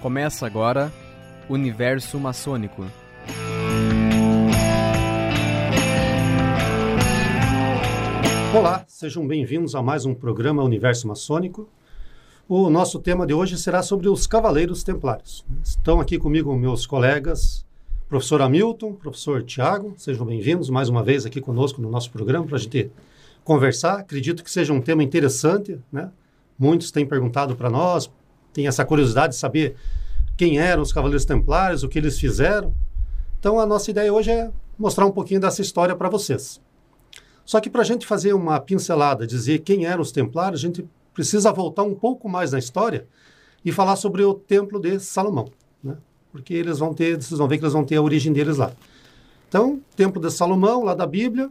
Começa agora Universo Maçônico. Olá, sejam bem-vindos a mais um programa Universo Maçônico. O nosso tema de hoje será sobre os Cavaleiros Templários. Estão aqui comigo meus colegas, professor Hamilton, professor Tiago, sejam bem-vindos mais uma vez aqui conosco no nosso programa para a gente conversar. Acredito que seja um tema interessante, né? Muitos têm perguntado para nós, têm essa curiosidade de saber quem eram os Cavaleiros Templários, o que eles fizeram. Então, a nossa ideia hoje é mostrar um pouquinho dessa história para vocês. Só que para a gente fazer uma pincelada, dizer quem eram os Templários, a gente precisa voltar um pouco mais na história e falar sobre o Templo de Salomão, né? porque eles vão ter, vocês vão ver que eles vão ter a origem deles lá. Então, Templo de Salomão, lá da Bíblia,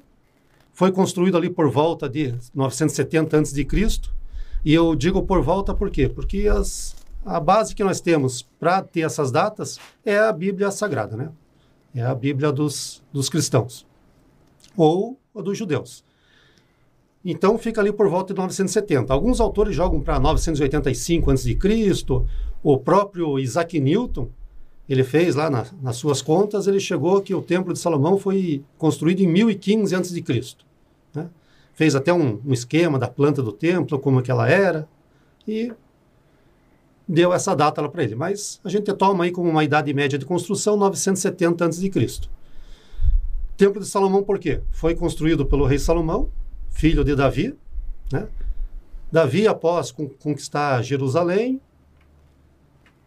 foi construído ali por volta de 970 a.C. E eu digo por volta por quê? Porque as, a base que nós temos para ter essas datas é a Bíblia Sagrada, né? É a Bíblia dos, dos cristãos ou a dos judeus. Então fica ali por volta de 970. Alguns autores jogam para 985 a.C. O próprio Isaac Newton, ele fez lá na, nas suas contas, ele chegou que o Templo de Salomão foi construído em 1015 a.C. Fez até um, um, esquema da planta do templo, como que ela era, e deu essa data lá para ele. Mas a gente toma aí como uma idade média de construção 970 a.C. Templo de Salomão por quê? Foi construído pelo rei Salomão, filho de Davi. Né? Davi, após conquistar Jerusalém,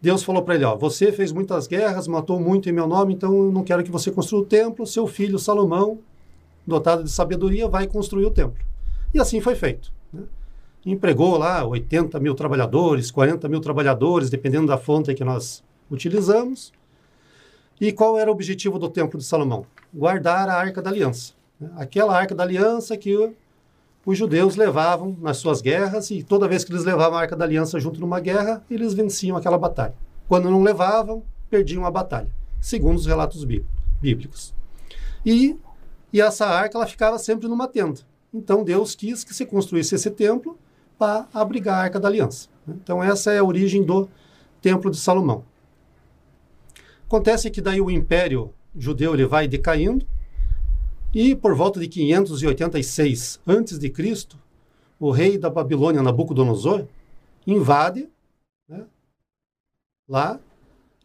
Deus falou para ele: ó, Você fez muitas guerras, matou muito em meu nome, então eu não quero que você construa o templo. Seu filho Salomão dotado de sabedoria, vai construir o templo. E assim foi feito. Né? Empregou lá 80 mil trabalhadores, 40 mil trabalhadores, dependendo da fonte que nós utilizamos. E qual era o objetivo do Templo de Salomão? Guardar a Arca da Aliança. Né? Aquela Arca da Aliança que os judeus levavam nas suas guerras e toda vez que eles levavam a Arca da Aliança junto numa guerra, eles venciam aquela batalha. Quando não levavam, perdiam a batalha, segundo os relatos bíblicos. E e essa arca ela ficava sempre numa tenda. Então Deus quis que se construísse esse templo para abrigar a arca da aliança. Então essa é a origem do templo de Salomão. Acontece que daí o império judeu ele vai decaindo e por volta de 586 a.C., o rei da Babilônia, Nabucodonosor, invade né, lá,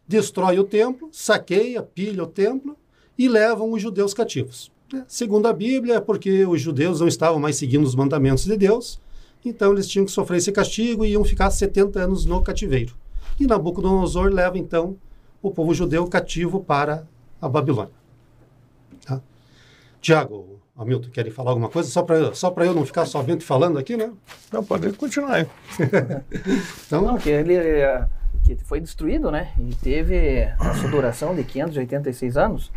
destrói o templo, saqueia, pilha o templo e levam os judeus cativos. Segundo a Bíblia, é porque os judeus não estavam mais seguindo os mandamentos de Deus, então eles tinham que sofrer esse castigo e iam ficar 70 anos no cativeiro. E Nabucodonosor leva então o povo judeu cativo para a Babilônia. Tá? Tiago, Hamilton, querem falar alguma coisa? Só para só eu não ficar somente falando aqui, né? Não, pode continuar. então, não, que ele é, que foi destruído, né? E teve a sua duração de 586 anos.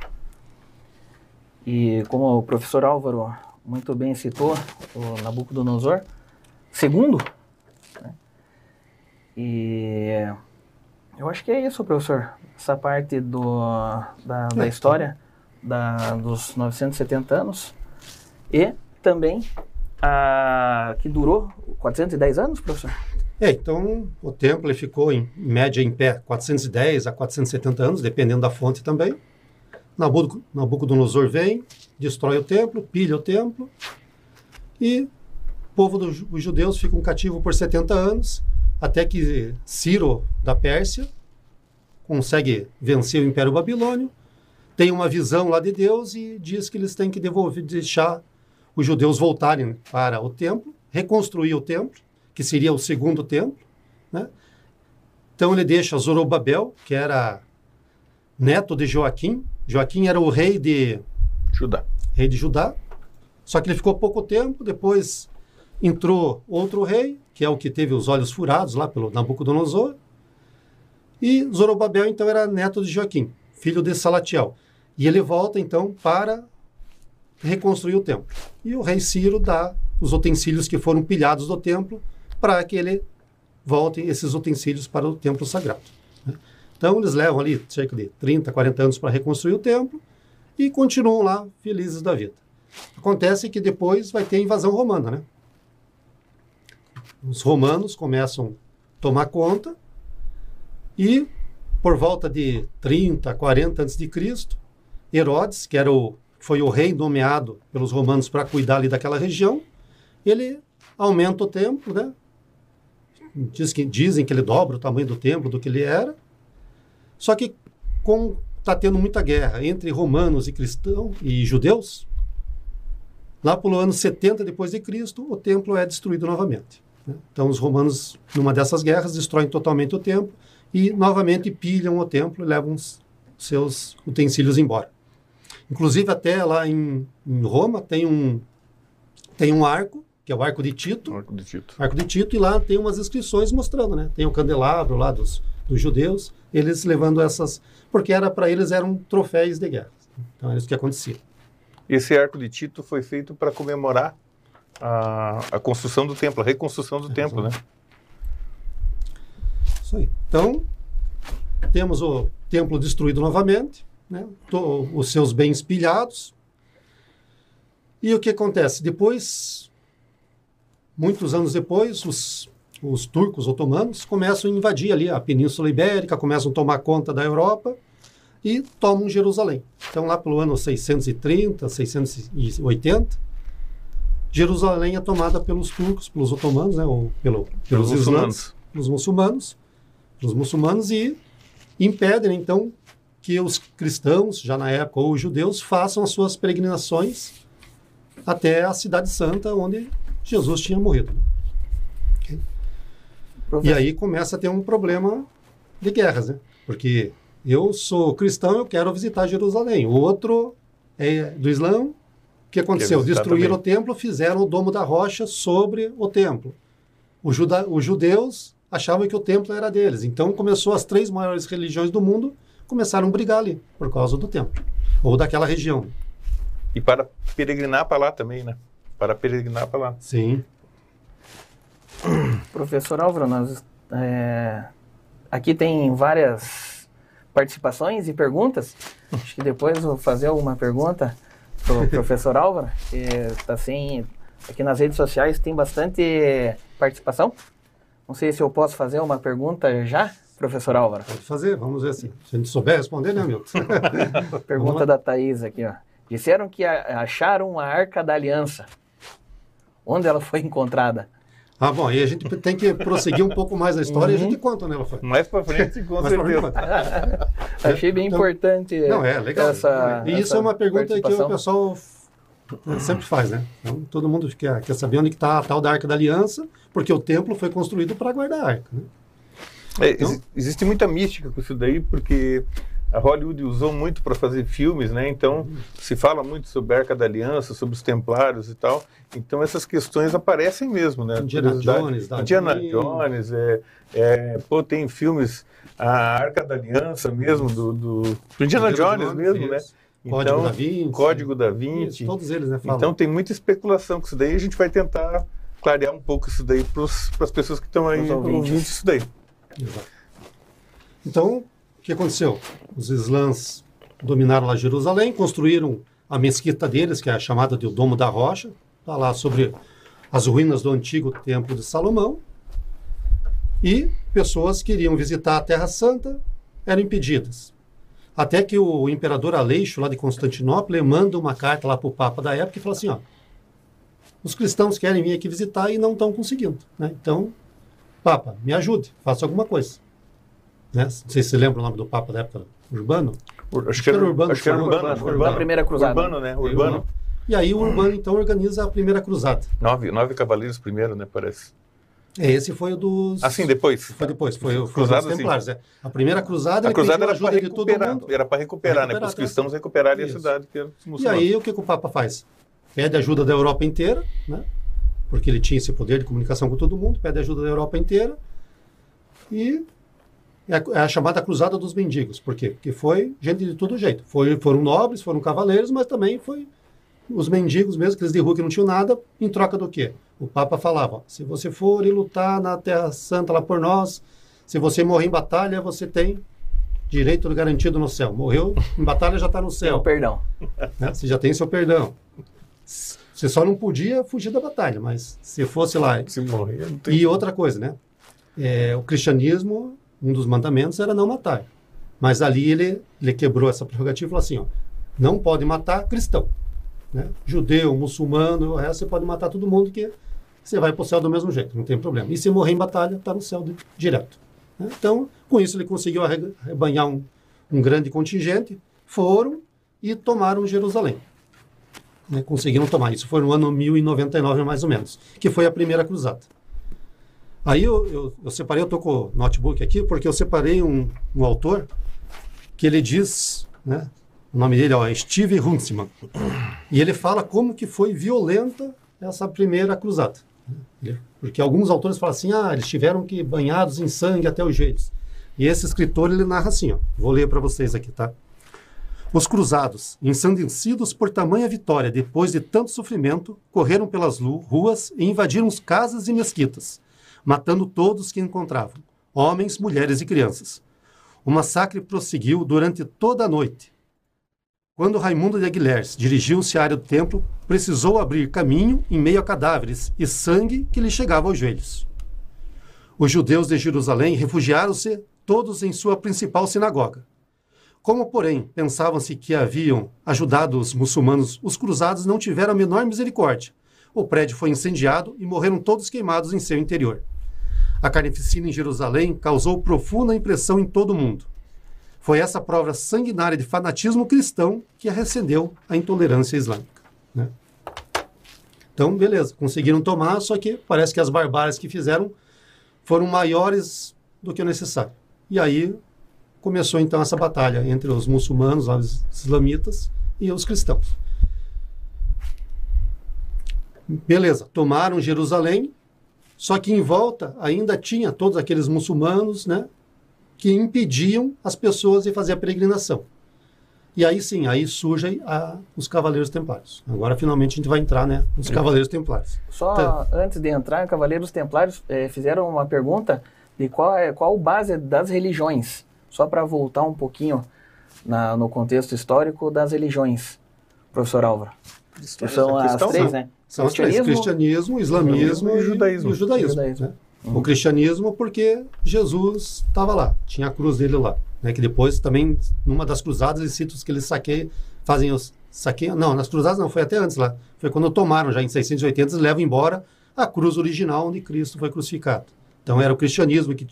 E como o professor Álvaro muito bem citou, o Nabucodonosor segundo, né? e eu acho que é isso, professor, essa parte do, da, da história da, dos 970 anos e também a, que durou 410 anos, professor? É, então o templo ficou em média em pé 410 a 470 anos, dependendo da fonte também. Nabucodonosor vem, destrói o templo, pilha o templo, e o povo dos judeus ficam cativo por 70 anos, até que Ciro, da Pérsia, consegue vencer o Império Babilônio, tem uma visão lá de Deus e diz que eles têm que devolver, deixar os judeus voltarem para o templo, reconstruir o templo, que seria o segundo templo, né? Então ele deixa Zorobabel, que era neto de Joaquim, Joaquim era o rei de Judá. Rei de Judá. Só que ele ficou pouco tempo, depois entrou outro rei, que é o que teve os olhos furados lá pelo Nabucodonosor. E Zorobabel então era neto de Joaquim, filho de Salatiel. E ele volta então para reconstruir o templo. E o rei Ciro dá os utensílios que foram pilhados do templo para que ele volte esses utensílios para o templo sagrado. Então, eles levam ali cerca de 30, 40 anos para reconstruir o templo e continuam lá felizes da vida. Acontece que depois vai ter a invasão romana, né? Os romanos começam a tomar conta e por volta de 30, 40 antes de Cristo, Herodes, que era o, foi o rei nomeado pelos romanos para cuidar ali daquela região, ele aumenta o templo, né? Diz que, dizem que ele dobra o tamanho do templo do que ele era. Só que com está tendo muita guerra entre romanos e cristãos e judeus, lá pelo ano 70 depois de Cristo, o templo é destruído novamente. né? Então os romanos, numa dessas guerras, destroem totalmente o templo e novamente pilham o templo e levam os seus utensílios embora. Inclusive até lá em, em Roma tem um tem um arco, que é o arco de Tito, Arco de Tito. Arco de Tito, e lá tem umas inscrições mostrando, né? Tem o candelabro lá dos, dos judeus, eles levando essas. Porque era para eles eram troféus de guerra. Então era isso que acontecia. Esse arco de Tito foi feito para comemorar a, a construção do templo, a reconstrução do templo, né? Isso aí. Então, temos o templo destruído novamente, né? To- os seus bens pilhados. E o que acontece? Depois, muitos anos depois, os, os turcos otomanos começam a invadir ali a Península Ibérica, começam a tomar conta da Europa e tomam Jerusalém. Então, lá pelo ano 630, 680, Jerusalém é tomada pelos turcos, pelos otomanos, né? ou pelo, pelos, Pelos islãs, muçulmanos. pelos muçulmanos, pelos muçulmanos e impedem, então, que os cristãos, já na época, ou os judeus, façam as suas peregrinações até a Cidade Santa, onde Jesus tinha morrido. né? E Professor, aí começa a ter um problema de guerras, né? Porque eu sou cristão, eu quero visitar Jerusalém. O outro é do Islã. O que aconteceu? Destruíram também. o templo, fizeram o domo da rocha sobre o templo. Juda- os judeus achavam que o templo era deles. Então começou as três maiores religiões do mundo começaram a brigar ali por causa do templo ou daquela região. E para peregrinar para lá também, né? Para peregrinar para lá. Sim. Professor Álvaro, nós, é, aqui tem várias participações e perguntas. Acho que depois eu vou fazer alguma pergunta para o professor Álvaro, que está assim, aqui nas redes sociais tem bastante participação. Não sei se eu posso fazer uma pergunta já, professor Álvaro. Pode fazer, vamos ver assim. Se a gente souber responder, né, Milton? Pergunta da Thaís aqui, ó. Disseram que acharam a Arca da Aliança. Onde ela foi encontrada? Ah, bom, aí a gente tem que prosseguir um pouco mais a história e a gente conta onde ela foi. Mais para frente, com Mais pra frente, certeza. conta. Achei bem Então, importante Não, é legal. essa e isso essa é uma pergunta que o pessoal sempre faz, né? Então, todo mundo quer, quer saber onde está a tal da Arca da Aliança, porque o templo foi construído para guardar a arca. Né? É, Então- exi- existe muita mística com isso daí, porque a Hollywood usou muito para fazer filmes, né? Então se fala muito sobre a Arca da Aliança, sobre os Templários e tal. Então essas questões aparecem mesmo, né? Indiana. Jones, da Indiana. Jones, é, é, pô, tem filmes a Arca da Aliança mesmo do, do, do Indiana Jones mesmo, né? isso. Código Então, da Vinci. Código da Isso, Vinci. todos eles, né? Falam. Então tem muita especulação com isso daí. A gente vai tentar clarear um pouco isso daí para as pessoas que estão aí ouvindo isso daí. Exato. Então, que aconteceu? Os islãs dominaram lá Jerusalém, construíram a mesquita deles, que é chamada de o Domo da Rocha, está lá sobre as ruínas do antigo Templo de Salomão. E pessoas que queriam visitar a Terra Santa eram impedidas. Até que o imperador Aleixo, lá de Constantinopla, manda uma carta lá para o Papa da época e fala assim: ó, os cristãos querem vir aqui visitar e não estão conseguindo. Né? Então, Papa, me ajude, faça alguma coisa. Né? Não sei se você lembra o nome do Papa da época, Urbano. Ur- Acho que era Urbano. Acho que era Urbano, Urbano. Urbano. Urbano. Da primeira cruzada. Urbano, né? Urbano. E aí o Urbano, então, organiza a primeira cruzada. Nove, nove cavaleiros primeiro, né? Parece. É, Esse foi o dos... Assim, depois. Foi depois, foi, foi o Cruzada, dos sim. Templários. É. A primeira cruzada, A cruzada era para ajuda de todo recuperar. mundo. Era para recuperar, né? Para os cristãos recuperarem Isso. a cidade que era os E aí o que, que o Papa faz? Pede ajuda da Europa inteira, né? porque ele tinha esse poder de comunicação com todo mundo, pede ajuda da Europa inteira e é a, é a chamada Cruzada dos Mendigos. Por quê? Porque foi gente de todo jeito. Foi, foram nobres, foram cavaleiros, mas também foi os mendigos mesmo, aqueles de rua que não tinham nada, em troca do quê? O Papa falava, se você for e lutar na Terra Santa lá por nós, se você morrer em batalha, você tem direito garantido no céu. Morreu em batalha, já está no Tem céu o perdão. né? Você já tem seu perdão. Você só não podia fugir da batalha, mas se fosse lá. Se morrer, não tem. E outra coisa, né? É, o cristianismo, um dos mandamentos era não matar. Mas ali ele, ele quebrou essa prerrogativa e falou assim, ó, não pode matar cristão. Né? Judeu, muçulmano, o resto você pode matar todo mundo que você vai para o céu do mesmo jeito, não tem problema. E se morrer em batalha, está no céu de, direto. Né? Então, com isso ele conseguiu arrebanhar um, um grande contingente, foram e tomaram Jerusalém. Né? Conseguiram tomar. Isso foi no ano 1099, mais ou menos, que foi a primeira cruzada. Aí eu, eu, eu separei, eu estou com o notebook aqui, porque eu separei um, um autor que ele diz, né, o nome dele é Steve Huntsman, e ele fala como que foi violenta essa primeira cruzada. Porque alguns autores falam assim, ah, eles tiveram que banhados em sangue até os joelhos. E esse escritor, ele narra assim, ó, vou ler para vocês aqui, tá? Os cruzados, ensandecidos por tamanha vitória depois de tanto sofrimento, correram pelas ruas e invadiram casas e mesquitas, matando todos que encontravam, homens, mulheres e crianças. O massacre prosseguiu durante toda a noite. Quando Raimundo de Aguilers dirigiu-se à área do templo, precisou abrir caminho em meio a cadáveres e sangue que lhe chegava aos joelhos. Os judeus de Jerusalém refugiaram-se todos em sua principal sinagoga. Como, porém, pensavam-se que haviam ajudado os muçulmanos, os cruzados não tiveram a menor misericórdia. O prédio foi incendiado e morreram todos queimados em seu interior. A carnificina em Jerusalém causou profunda impressão em todo o mundo. Foi essa prova sanguinária de fanatismo cristão que recendeu a intolerância islâmica. Né? Então, beleza, conseguiram tomar, só que parece que as barbáries que fizeram foram maiores do que o necessário. E aí começou então essa batalha entre os muçulmanos, os islamitas e os cristãos. Beleza, tomaram Jerusalém, só que em volta ainda tinha todos aqueles muçulmanos, né, que impediam as pessoas de fazer a peregrinação. E aí sim, aí surgem a, os Cavaleiros Templários. Agora finalmente a gente vai entrar, né, nos Cavaleiros Templários. Só então, antes de entrar, Cavaleiros Templários é, fizeram uma pergunta de qual é qual base das religiões. Só para voltar um pouquinho na, no contexto histórico das religiões, professor Álvaro. São as três, né? São as três: cristianismo, islamismo e, judaísmo. E o judaísmo. judaísmo. Né? Uhum. O cristianismo, porque Jesus estava lá, tinha a cruz dele lá. Né? Que depois também, numa das cruzadas, eles citam que eles saqueiam, fazem os. Saqueiam, não, nas cruzadas não, foi até antes lá. Foi quando tomaram, já em 680, eles levam embora a cruz original onde Cristo foi crucificado. Então era o cristianismo que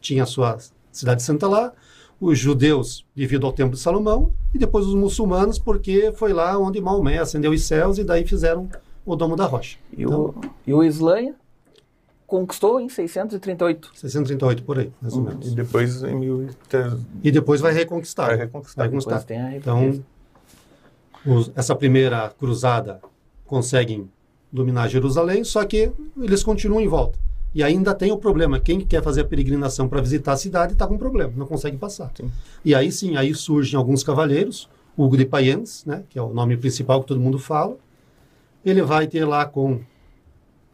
tinha a sua cidade santa lá, os judeus devido ao templo de Salomão e depois os muçulmanos porque foi lá onde Maomé acendeu os céus e daí fizeram o Domo da Rocha. E, então, o, e o Islã conquistou em 638. 638, por aí, mais ou hum, menos. E depois em 1300. E depois vai reconquistar. Vai reconquistar. Vai reconquistar. Então, os, essa primeira cruzada conseguem dominar Jerusalém, só que eles continuam em volta. E ainda tem o problema, quem quer fazer a peregrinação para visitar a cidade está com problema, não consegue passar. Sim. E aí sim, aí surgem alguns cavaleiros, Hugo de Payens, né, que é o nome principal que todo mundo fala. Ele vai ter lá com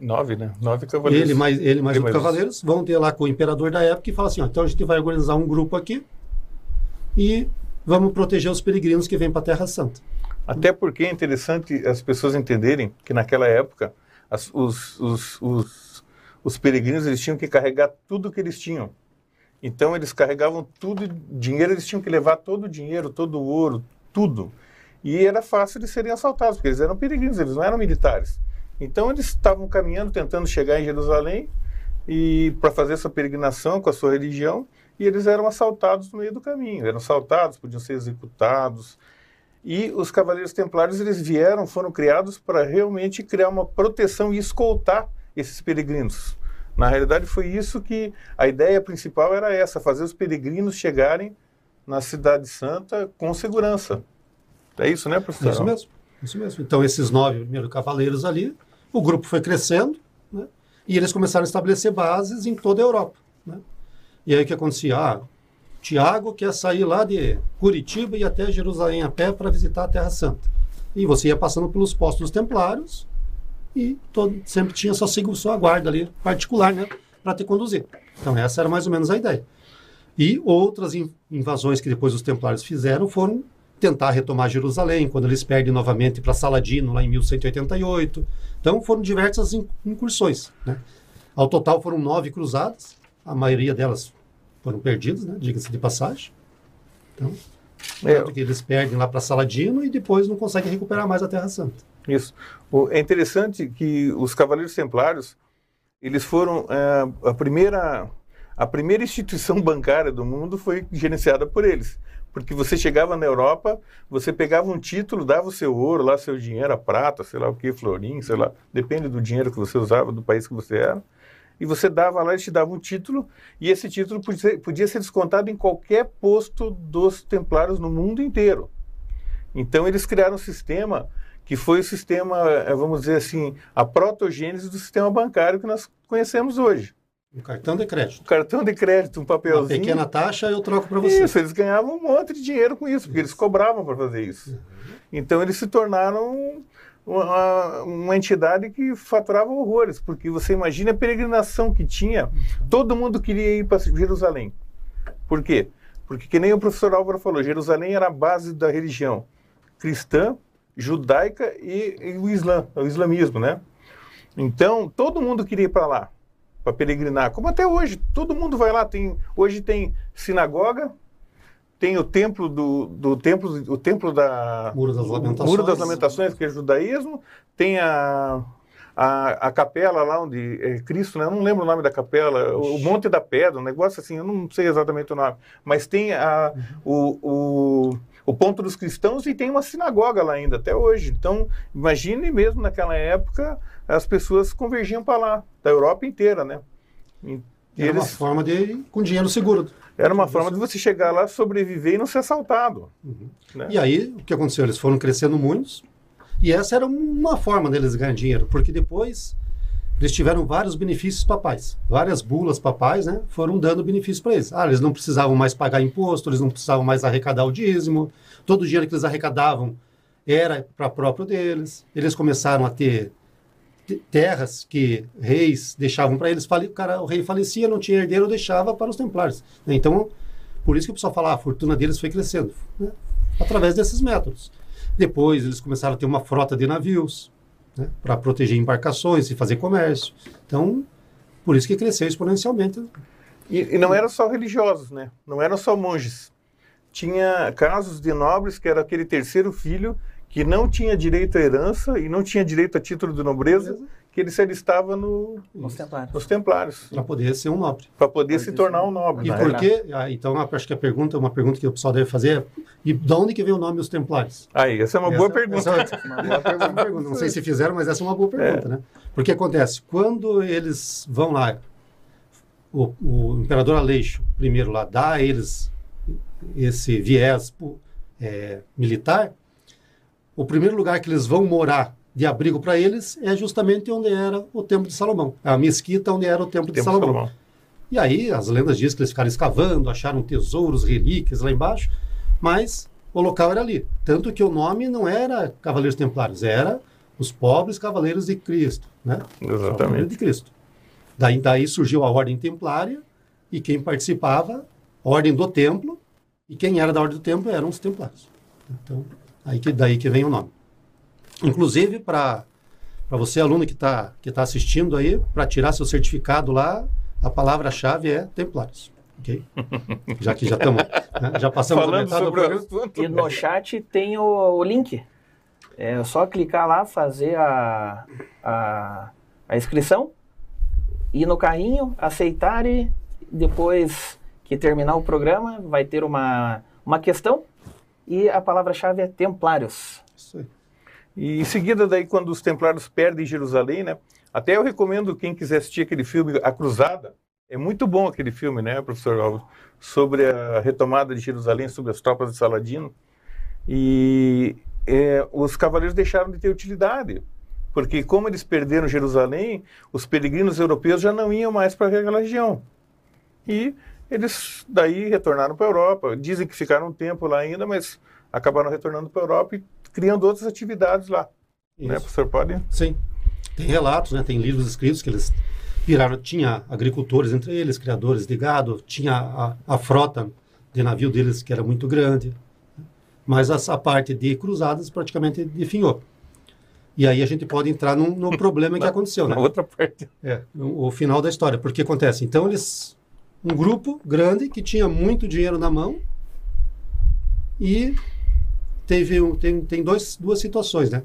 Nove, né? Nove cavaleiros. Ele mais, ele mais oito cavaleiros vão ter lá com o imperador da época e fala assim: ó, então a gente vai organizar um grupo aqui e vamos proteger os peregrinos que vêm para a Terra Santa. Até porque é interessante as pessoas entenderem que naquela época as, os, os, os, os peregrinos eles tinham que carregar tudo que eles tinham. Então eles carregavam tudo, dinheiro, eles tinham que levar todo o dinheiro, todo o ouro, tudo. E era fácil de serem assaltados, porque eles eram peregrinos, eles não eram militares. Então eles estavam caminhando, tentando chegar em Jerusalém e para fazer essa peregrinação com a sua religião, e eles eram assaltados no meio do caminho. Eram assaltados, podiam ser executados. E os cavaleiros templários eles vieram, foram criados para realmente criar uma proteção e escoltar esses peregrinos. Na realidade foi isso que a ideia principal era essa, fazer os peregrinos chegarem na cidade santa com segurança. É isso, né, professor? Isso mesmo. Isso mesmo. Então esses nove primeiros cavaleiros ali o grupo foi crescendo né? e eles começaram a estabelecer bases em toda a Europa. Né? E aí o que acontecia? Ah, Tiago quer sair lá de Curitiba e até Jerusalém a pé para visitar a Terra Santa. E você ia passando pelos postos templários e todo, sempre tinha sua, sua guarda ali particular né, para te conduzir. Então essa era mais ou menos a ideia. E outras invasões que depois os templários fizeram foram tentar retomar Jerusalém, quando eles perdem novamente para Saladino, lá em 1188. Então foram diversas incursões. Né? Ao total foram nove cruzadas, a maioria delas foram perdidas, né? diga-se de passagem. Então, É. tanto que eles perdem lá para Saladino e depois não conseguem recuperar mais a Terra Santa. Isso. É interessante que os Cavaleiros Templários, eles foram é, a primeira a primeira instituição bancária do mundo foi gerenciada por eles. Porque você chegava na Europa, você pegava um título, dava o seu ouro, lá seu dinheiro, a prata, sei lá o que, florim, sei lá, depende do dinheiro que você usava, do país que você era. E você dava lá, eles te davam um título, e esse título podia ser, podia ser descontado em qualquer posto dos templários no mundo inteiro. Então eles criaram um sistema que foi o sistema, eh, vamos dizer assim, a protogênese do sistema bancário que nós conhecemos hoje. Um cartão de crédito. Um cartão de crédito, um Uma papelzinho. pequena taxa eu troco para você. Isso, eles ganhavam um monte de dinheiro com isso, porque eles cobravam para fazer isso. Então eles se tornaram uma, uma entidade que faturava horrores, porque você imagina a peregrinação que tinha, todo mundo queria ir para Jerusalém. Por quê? Porque, que nem o professor Álvaro falou, Jerusalém era a base da religião cristã, judaica e, e o Islã, o islamismo, né? Então, todo mundo queria ir para lá, para peregrinar, como até hoje, todo mundo vai lá. Tem, hoje tem sinagoga, tem o templo do, do templo, o templo da Muro das Lamentações. Muro das Lamentações, que é judaísmo, tem a, a, a capela lá onde é Cristo, né? eu não lembro o nome da capela, o, o Monte da Pedra, um negócio assim, eu não sei exatamente o nome, mas tem a, o, o, o ponto dos cristãos e tem uma sinagoga lá ainda até hoje. Então, imagine mesmo naquela época as pessoas convergiam para lá, da Europa inteira, né? E Era uma eles- forma de com dinheiro seguro. era uma forma de você chegar lá, sobreviver e não ser assaltado. né? E aí, o que aconteceu? Eles foram crescendo muitos, e essa era uma forma deles ganhar dinheiro, porque depois eles tiveram vários benefícios papais. Várias bulas papais né, foram dando benefícios para eles. Ah, eles não precisavam mais pagar imposto, eles não precisavam mais arrecadar o dízimo, todo o dinheiro que eles arrecadavam era para próprio deles. Eles começaram a ter te- terras que reis deixavam para eles. O, cara, o rei falecia, não tinha herdeiro, deixava para os templários. né? Então, por isso que o pessoal fala, ah, a fortuna deles foi crescendo, né? através desses métodos. Depois eles começaram a ter uma frota de navios, né? para proteger embarcações e fazer comércio. Então, por isso que cresceu exponencialmente. E, e não eram só religiosos, né? Não eram só monges. Tinha casos de nobres que era aquele terceiro filho que não tinha direito à herança e não tinha direito a título de nobreza, que ele se alistava no, Nos templários. nos templários, Para poder ser um nobre. para poder Mas se tornar um nobre. E por quê? Ah, então, acho que a pergunta, uma pergunta que o pessoal deve fazer é: e de onde que vem o nome os Templários? Aí, essa é uma boa Essa- pergunta. essa é uma boa pergunta. Não sei se fizeram, mas essa é uma boa pergunta, né? Porque acontece, quando eles vão lá, o, o imperador Aleixo, primeiro lá, dá a eles esse viés é, militar, o primeiro lugar que eles vão morar de abrigo para eles é justamente onde era o Templo de Salomão, a mesquita onde era o Templo de Tempo Salomão. Salomão. E aí as lendas dizem que eles ficaram escavando, acharam tesouros, relíquias lá embaixo, mas o local era ali. Tanto que o nome não era Cavaleiros Templários, era os pobres Cavaleiros de Cristo, né? Exatamente. de Cristo. Daí, daí surgiu a Ordem Templária e quem participava, Ordem do Templo, e quem era da Ordem do Templo eram os Templários. Então, aí que, daí que vem o nome. Inclusive, para você, aluno que está que tá assistindo aí, para tirar seu certificado lá, a palavra-chave é Templários. Ok? Já que já estamos. né, já passamos a Falando metade do sobre o programa. E no chat tem o, o link. É só clicar lá, fazer a, a, a inscrição, ir no carrinho, aceitar e depois que terminar o programa vai ter uma, uma questão e a palavra-chave é Templários. Isso aí. E em seguida, daí, quando os templários perdem Jerusalém, né? Até eu recomendo quem quiser assistir aquele filme, A Cruzada. É muito bom aquele filme, né, professor Alves? Sobre a retomada de Jerusalém, sobre as tropas de Saladino. E é, os cavaleiros deixaram de ter utilidade. Porque como eles perderam Jerusalém, os peregrinos europeus já não iam mais para aquela região. E eles daí retornaram para a Europa. Dizem que ficaram um tempo lá ainda, mas acabaram retornando para a Europa e criando outras atividades lá. Né, Isso. professor? Pode? Sim. Tem relatos, né? tem livros escritos que eles viraram. Tinha agricultores entre eles, criadores de gado, tinha a, a frota de navio deles que era muito grande. Mas essa parte de cruzadas praticamente definhou. E aí a gente pode entrar num, no problema que aconteceu, né? Na outra parte. É, o final da história. Porque acontece, então eles, um grupo grande que tinha muito dinheiro na mão, E teve um, tem, tem dois, duas situações, né?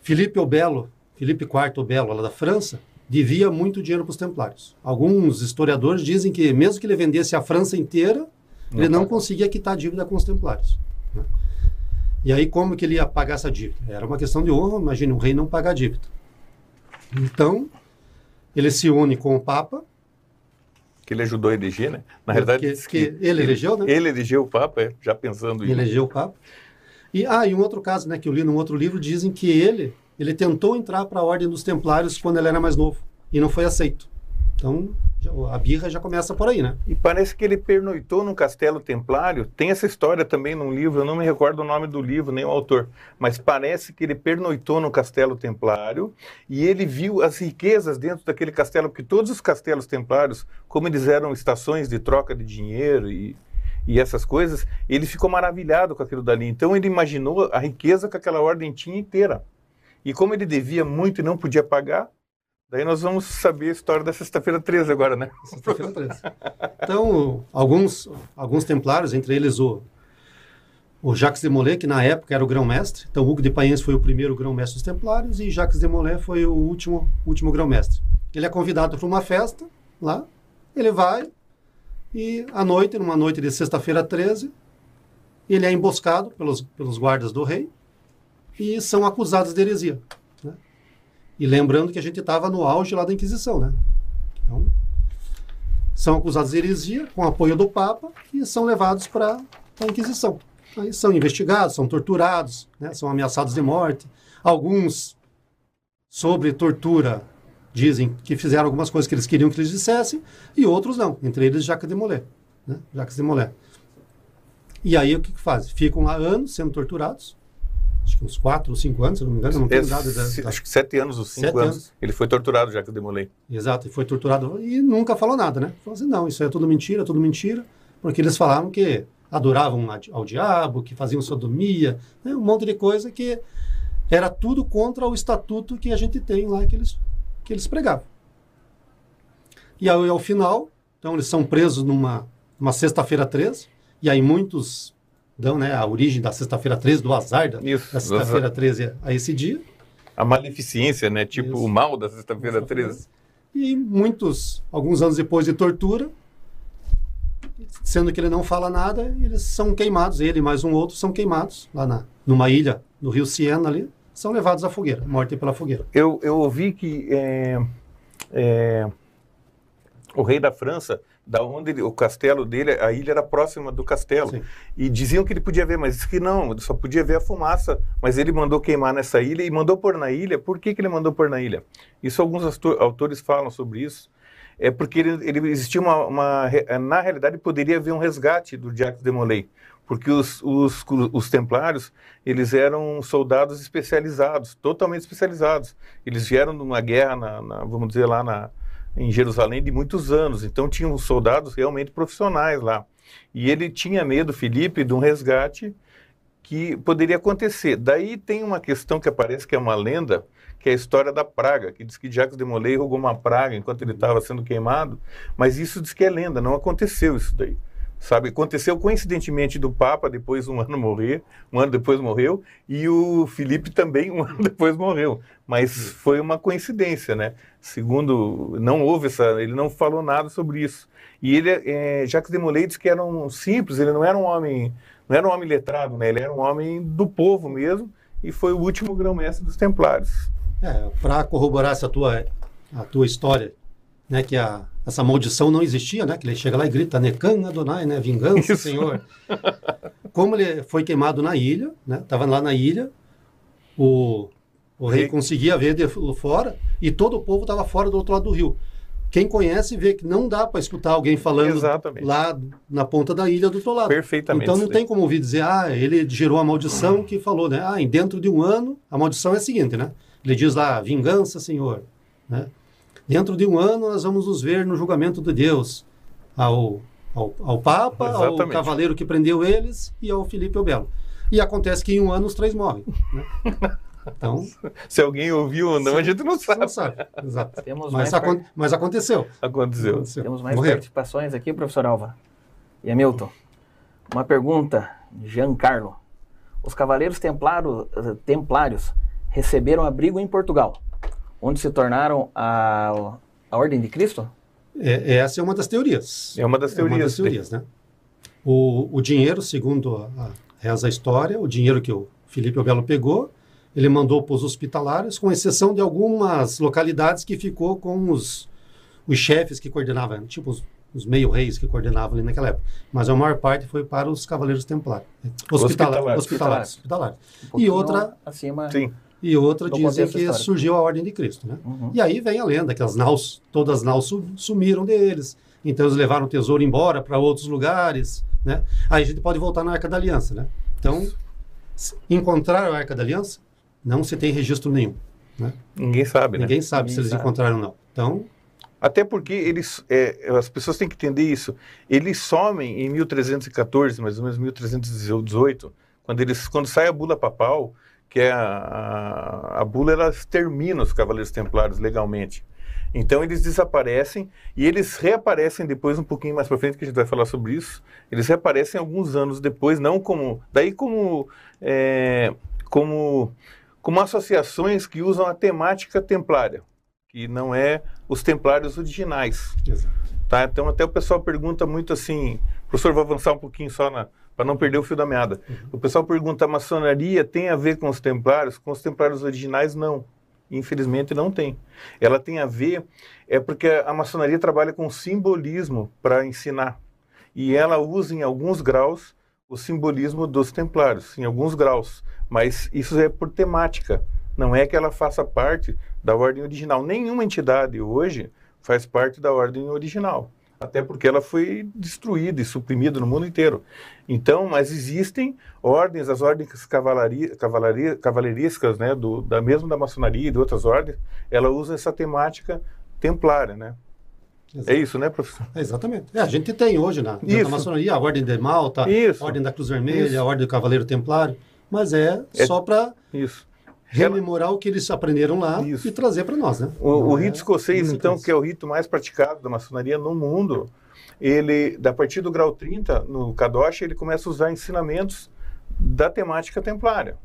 Felipe o Belo, Felipe IV o Belo, lá da França, devia muito dinheiro para os templários. Alguns historiadores dizem que, mesmo que ele vendesse a França inteira, ele não conseguia quitar a dívida com os templários. né? E aí, como que ele ia pagar essa dívida? Era uma questão de honra, imagine um rei não pagar a dívida. Então, ele se une com o Papa, Que ele ajudou a eleger, né? Na realidade, que, diz que ele elegeu, né? Ele elegeu o Papa, é, já pensando Ele em... elegeu o Papa. E, ah, e um outro caso, né, que eu li num outro livro, dizem que ele, ele tentou entrar para a Ordem dos Templários quando ele era mais novo, e não foi aceito. Então, a birra já começa por aí, né? E parece que ele pernoitou num castelo templário. Tem essa história também num livro, eu não me recordo o nome do livro, nem o autor, mas parece que ele pernoitou no castelo templário e ele viu as riquezas dentro daquele castelo, porque todos os castelos templários, como eles eram estações de troca de dinheiro e, e essas coisas, ele ficou maravilhado com aquilo dali. Então ele imaginou a riqueza que aquela ordem tinha inteira. E como ele devia muito e não podia pagar, daí nós vamos saber a história da sexta-feira 13 agora, né? Sexta-feira 13. Então, alguns, alguns templários, entre eles o, o Jacques de Molay, que na época era o grão-mestre. Então, Hugo de Payens foi o primeiro grão-mestre dos templários e Jacques de Molay foi o último, último grão-mestre. Ele é convidado para uma festa lá, ele vai e à noite, numa noite de sexta-feira 13, ele é emboscado pelos, pelos guardas do rei e são acusados de heresia. E lembrando que a gente estava no auge lá da Inquisição, né? Então, são acusados de heresia com apoio do Papa e são levados para a Inquisição. Aí são investigados, são torturados, né? são ameaçados de morte. Alguns, sobre tortura, dizem que fizeram algumas coisas que eles queriam que eles dissessem, e outros não, entre eles Jacques de Molay. Né? Jacques de Molay. E aí o que, que fazem? Ficam lá anos sendo torturados, acho que uns quatro ou cinco anos, se não me engano, não tenho nada da, da- Acho que sete anos ou cinco Sete anos. anos. Ele foi torturado, já que eu demolei. Exato, e foi torturado e nunca falou nada, né? Falou assim, não, isso é tudo mentira, tudo mentira, porque eles falavam que adoravam ao diabo, que faziam sodomia, né? um monte de coisa que era tudo contra o estatuto que a gente tem lá que eles, que eles pregavam. E aí, ao final, então eles são presos numa, numa sexta-feira 13, e aí muitos dão né, a origem da sexta-feira 13, do azar da, Isso. da sexta-feira 13 a esse dia. A maleficência, né? Tipo Isso. o mal da sexta-feira 13. E muitos, alguns anos depois de tortura, sendo que ele não fala nada, eles são queimados, ele e mais um outro são queimados lá na, numa ilha do rio Siena ali, são levados à fogueira, morte pela fogueira. Eu, eu ouvi que é, é, o rei da França, da onde ele- o castelo dele, a ilha era próxima do castelo. Sim. E diziam que ele podia ver, mas disse que não, só podia ver a fumaça. Mas ele mandou queimar nessa ilha e mandou pôr na ilha. Por que, que ele mandou pôr na ilha? Isso alguns autor- autores falam sobre isso. É porque ele, ele existia uma, uma Na realidade, poderia haver um resgate do Jacques de Molay. Porque os, os, os templários, eles eram soldados especializados, totalmente especializados. Eles vieram numa guerra, na, na- vamos dizer, lá na, em Jerusalém de muitos anos. Então tinham soldados realmente profissionais lá. E ele tinha medo, Felipe, de um resgate que poderia acontecer. Daí tem uma questão que aparece que é uma lenda, que é a história da praga, que diz que Jacques de Molay rogou uma praga enquanto ele estava sendo queimado, mas isso diz que é lenda, não aconteceu isso daí. Sabe, aconteceu coincidentemente do Papa depois um ano morrer, um ano depois morreu, e o Felipe também um ano depois morreu. Mas foi uma coincidência, né? Segundo, não houve essa, ele não falou nada sobre isso. E ele, é, Jacques de Molay diz que era um simples, ele não era um homem, não era um homem letrado, né? Ele era um homem do povo mesmo, e foi o último grão-mestre dos Templários. É, para corroborar essa tua, a tua história, né, que a, essa maldição não existia, né, que ele chega lá e grita, Necan Adonai, né, vingança, Isso. Senhor. Como ele foi queimado na ilha, né, estava lá na ilha, o, o rei conseguia ver de fora e todo o povo estava fora do outro lado do rio. Quem conhece vê que não dá para escutar alguém falando Exatamente. lá na ponta da ilha do outro lado. Perfeitamente. Então não tem como ouvir dizer, ah, ele gerou a maldição que falou, né? Ah, em dentro de um ano, a maldição é a seguinte, né? Ele diz lá, vingança, Senhor. Né? Dentro de um ano nós vamos nos ver no julgamento de Deus. Ao, ao, ao Papa, ao Exatamente. cavaleiro que prendeu eles e ao Filipe o Belo. E acontece que em um ano os três morrem. Né? Então, Se alguém ouviu ou não, a gente não sabe. não sabe. Exato. Temos Mas, acon- mas aconteceu. Aconteceu. Aconteceu. temos mais Morreram. participações aqui, professor Alva. E Hamilton. Uma pergunta, Giancarlo. Os cavaleiros templários receberam abrigo em Portugal, onde se tornaram a, a Ordem de Cristo? É, essa é uma das teorias. É uma das É uma teorias. das teorias, né? O, o dinheiro, segundo a, a, reza a história, o dinheiro que o Felipe Obelo pegou, ele mandou para os hospitalários, com exceção de algumas localidades que ficou com os, os chefes que coordenavam, tipo os, os meio-reis que coordenavam ali naquela época. Mas a maior parte foi para os cavaleiros templários. Hospitala- Hospitalários. Hospitalários. hospitalários. Um E outra, acima. Sim. E outra Do dizem contexto que surgiu a Ordem de Cristo, né? Uhum. E aí vem a lenda que as naus, todas as naus su- sumiram deles. Então eles levaram o tesouro embora para outros lugares, né? Aí a gente pode voltar na Arca da Aliança, né? Então, se encontrar a Arca da Aliança, não se tem registro nenhum, né? Ninguém sabe, né? Ninguém sabe Ninguém se eles sabe. encontraram ou não. Então, Até porque eles, é, as pessoas têm que entender isso. Eles somem em 1314, mais ou menos 1318, quando eles, quando sai a bula papal, que é a, a, bula, ela termina os cavaleiros templários legalmente. Então eles desaparecem e eles reaparecem depois um pouquinho mais para frente que a gente vai falar sobre isso. Eles reaparecem alguns anos depois, não como daí como é, como como associações que usam a temática templária, que não é os templários originais. Tá? Então até o pessoal pergunta muito assim, professor, vou avançar um pouquinho só para não perder o fio da meada. O pessoal pergunta, a maçonaria tem a ver com os templários? Com os templários originais, não. Infelizmente não tem. Ela tem a ver, é porque a maçonaria trabalha com simbolismo para ensinar. E ela usa em alguns graus o simbolismo dos templários, em alguns graus. Mas isso é por temática. Não é que ela faça parte da ordem original. Nenhuma entidade hoje faz parte da ordem original. Até porque ela foi destruída e suprimida no mundo inteiro. Então, mas existem ordens, as ordens cavalaria, né, do, da mesmo da maçonaria e de outras ordens, ela usa essa temática templária, né? É isso, né, professor? É, exatamente. É, a gente tem hoje na, na maçonaria a Ordem de Malta, Isso. a Ordem da Cruz Vermelha, Isso. a Ordem do Cavaleiro Templário, mas é, É- só para Isso. Rememorar o que eles aprenderam lá Isso. e trazer para nós, né? O, o é rito escocês, muita então, que é o rito mais praticado da maçonaria no mundo, ele, da partir do grau 30, no Kadosh, ele começa a usar ensinamentos da temática templária.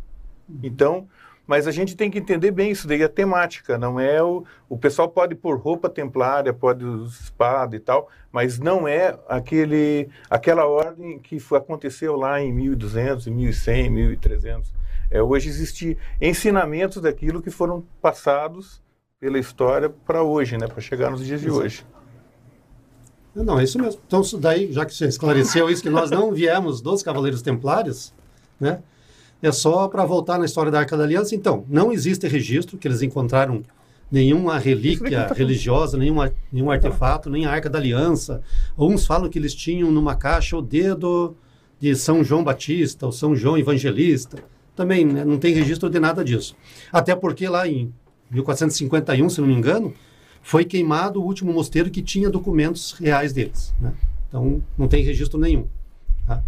Então, mas a gente tem que entender bem isso daí, a temática, não é o... O pessoal pode pôr roupa templária, pode usar espada e tal, mas não é aquele, aquela ordem que foi, aconteceu lá em 1200, em 1100, 1300. É, hoje existem ensinamentos daquilo que foram passados pela história para hoje, né, para chegar nos dias de Exato. hoje. Não, é isso mesmo. Então, daí, já que você esclareceu isso, que nós não viemos dos Cavaleiros Templários, né? É só para voltar na história da Arca da Aliança. Então, não existe registro que eles encontraram nenhuma relíquia religiosa, nenhuma, nenhum artefato, nem a Arca da Aliança. Uns falam que eles tinham numa caixa o dedo de São João Batista, ou São João Evangelista. Também né, não tem registro de nada disso. Até porque lá em 1451, se não me engano, foi queimado o último mosteiro que tinha documentos reais deles. Né? Então, não tem registro nenhum. tá?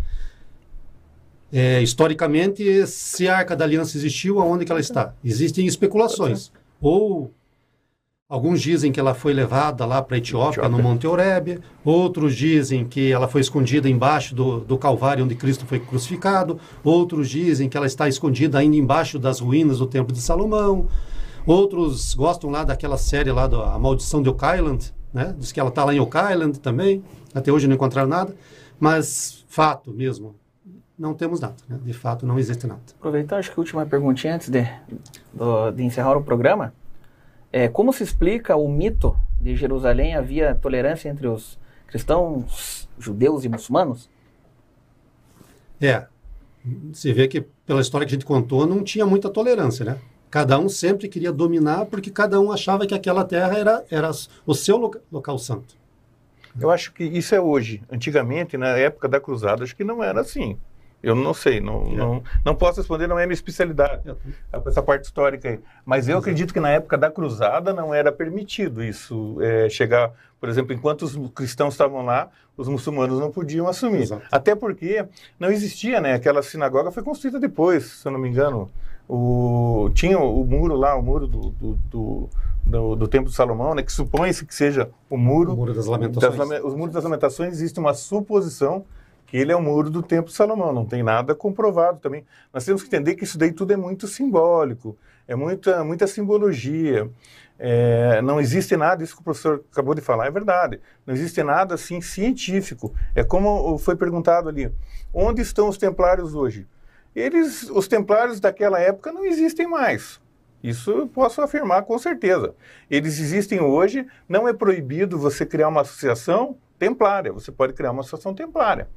É, historicamente, se a Arca da Aliança existiu, aonde que ela está? Existem especulações. Ou alguns dizem que ela foi levada lá para a Etiópia, no Etiópia. Monte Horebe. Outros dizem que ela foi escondida embaixo do, do Calvário, onde Cristo foi crucificado. Outros dizem que ela está escondida ainda embaixo das ruínas do Templo de Salomão. Outros gostam lá daquela série lá da A Maldição de Oak Island, né? Diz que ela está lá em Oak Island também. Até hoje não encontraram nada. Mas, fato mesmo, não temos nada. Né? De fato, não existe nada. Aproveitar, acho que a última perguntinha antes de, do- de encerrar o programa. É, como se explica o mito de Jerusalém havia tolerância entre os cristãos, judeus e muçulmanos? É, você vê que pela história que a gente contou, não tinha muita tolerância, né? Cada um sempre queria dominar porque cada um achava que aquela terra era, era o seu loca- local santo. Eu acho que isso é hoje. Antigamente, na época da cruzada, acho que não era assim. Eu não sei, não, É. não, não posso responder, não é minha especialidade, essa parte histórica aí. Mas eu acredito que na época da cruzada não era permitido isso, é, chegar, por exemplo, enquanto os cristãos estavam lá, os muçulmanos não podiam assumir. Exato. Até porque não existia, né? Aquela sinagoga foi construída depois, se eu não me engano. O, tinha o, muro lá, o muro do, do, do, do, do Templo de Salomão, né? Que supõe-se que seja o muro O Muro das das Lamentações. lame- os muros das lamentações existe uma suposição que ele é o muro do Templo de Salomão, não tem nada comprovado também. Nós temos que entender que isso daí tudo é muito simbólico, é muita, muita simbologia. É, não existe nada, isso que o professor acabou de falar é verdade. Não existe nada assim científico. É como foi perguntado ali: onde estão os templários hoje? Eles, os templários daquela época não existem mais. Isso eu posso afirmar com certeza. Eles existem hoje, não é proibido você criar uma associação templária, você pode criar uma associação templária.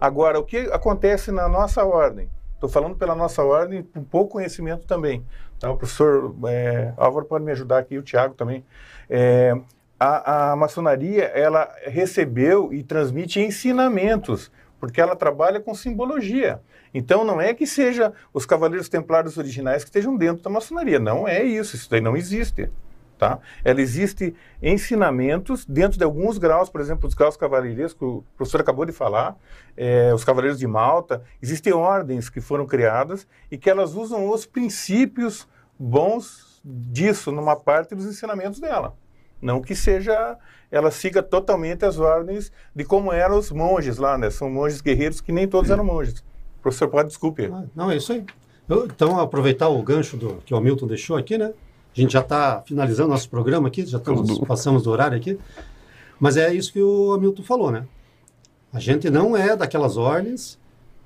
Agora, o que acontece na nossa ordem? Estou falando pela nossa ordem, com pouco conhecimento também. Tá? O professor é, Álvaro pode me ajudar aqui, o Tiago também. É, a, a maçonaria, ela recebeu e transmite ensinamentos, porque ela trabalha com simbologia. Então não é que seja os cavaleiros templários originais que estejam dentro da maçonaria, não é isso, isso daí não existe. Tá? Ela existe ensinamentos dentro de alguns graus, por exemplo, os graus cavaleirescos, que o professor acabou de falar, é, os cavaleiros de Malta, existem ordens que foram criadas e que elas usam os princípios bons disso numa parte dos ensinamentos dela. Não que seja, ela siga totalmente as ordens de como eram os monges lá, né? São monges guerreiros que nem todos eram monges. O professor pode, desculpe. Ah, não, é isso aí. Eu, então, aproveitar o gancho do, que o Hamilton deixou aqui, né? A gente já está finalizando nosso programa aqui, já estamos, passamos do horário aqui. Mas é isso que o Hamilton falou, né? A gente não é daquelas ordens,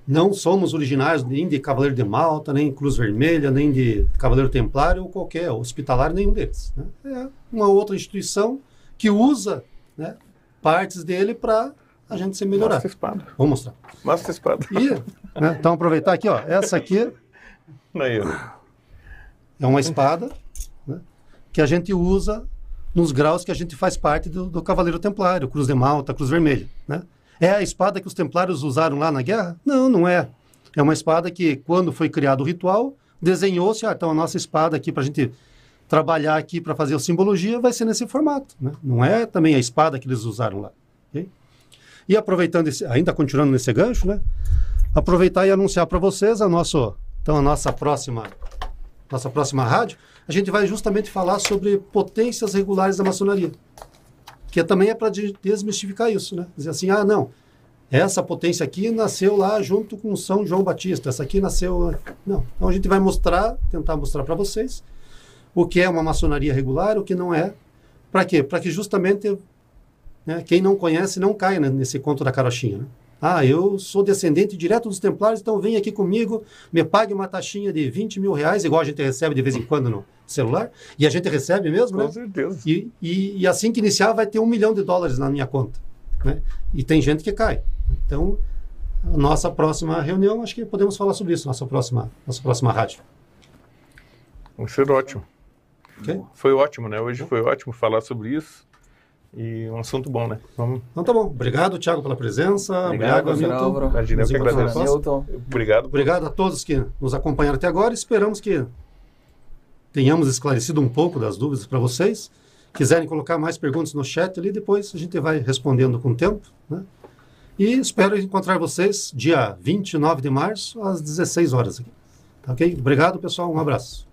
não somos originários nem de Cavaleiro de Malta, nem Cruz Vermelha, nem de Cavaleiro Templário ou qualquer hospitalar, nenhum deles. Né? É uma outra instituição que usa né, partes dele para a gente se melhorar. Mostra espada. Vamos mostrar. Mostra espada. E, né, então, aproveitar aqui, ó, essa aqui Aí, é uma espada que a gente usa nos graus que a gente faz parte do, do Cavaleiro Templário, Cruz de Malta, Cruz Vermelha. Né? É a espada que os Templários usaram lá na guerra? Não, não é. É uma espada que, quando foi criado o ritual, desenhou-se, ah, então a nossa espada aqui para a gente trabalhar aqui para fazer a simbologia vai ser nesse formato. Né? Não é também a espada que eles usaram lá. Okay? E aproveitando, esse, ainda continuando nesse gancho, né? aproveitar e anunciar para vocês a, nosso, então, a nossa próxima, nossa próxima rádio a gente vai justamente falar sobre potências regulares da maçonaria. Que também é para desmistificar isso, né? Dizer assim, ah, não, essa potência aqui nasceu lá junto com São João Batista, essa aqui nasceu... Não, então a gente vai mostrar, tentar mostrar para vocês o que é uma maçonaria regular, o que não é. Para quê? Para que justamente né, quem não conhece não caia nesse conto da carochinha, né? Ah, eu sou descendente direto dos templários, então vem aqui comigo, me pague uma taxinha de 20 mil reais, igual a gente recebe de vez em quando no celular. E a gente recebe mesmo, Com né? certeza. E, e, e, assim que iniciar, vai ter um milhão de dólares na minha conta. Né? E tem gente que cai. Então, nossa próxima reunião, acho que podemos falar sobre isso, nossa próxima, nossa próxima rádio. Vai ser ótimo. Okay? Foi ótimo, né? Hoje foi ótimo falar sobre isso. E um assunto bom, né? Vamos... Então tá bom. Obrigado, Tiago, pela presença. Obrigado, Obrigado Hamilton. Imagina, eu que agradeço. Obrigado. Obrigado a todos que nos acompanharam até agora. Esperamos que tenhamos esclarecido um pouco das dúvidas para vocês. Quiserem colocar mais perguntas no chat ali, depois a gente vai respondendo com o tempo. Né? E espero encontrar vocês dia 29 de março, às 16 horas. Aqui. Tá ok? Obrigado, pessoal. Um abraço.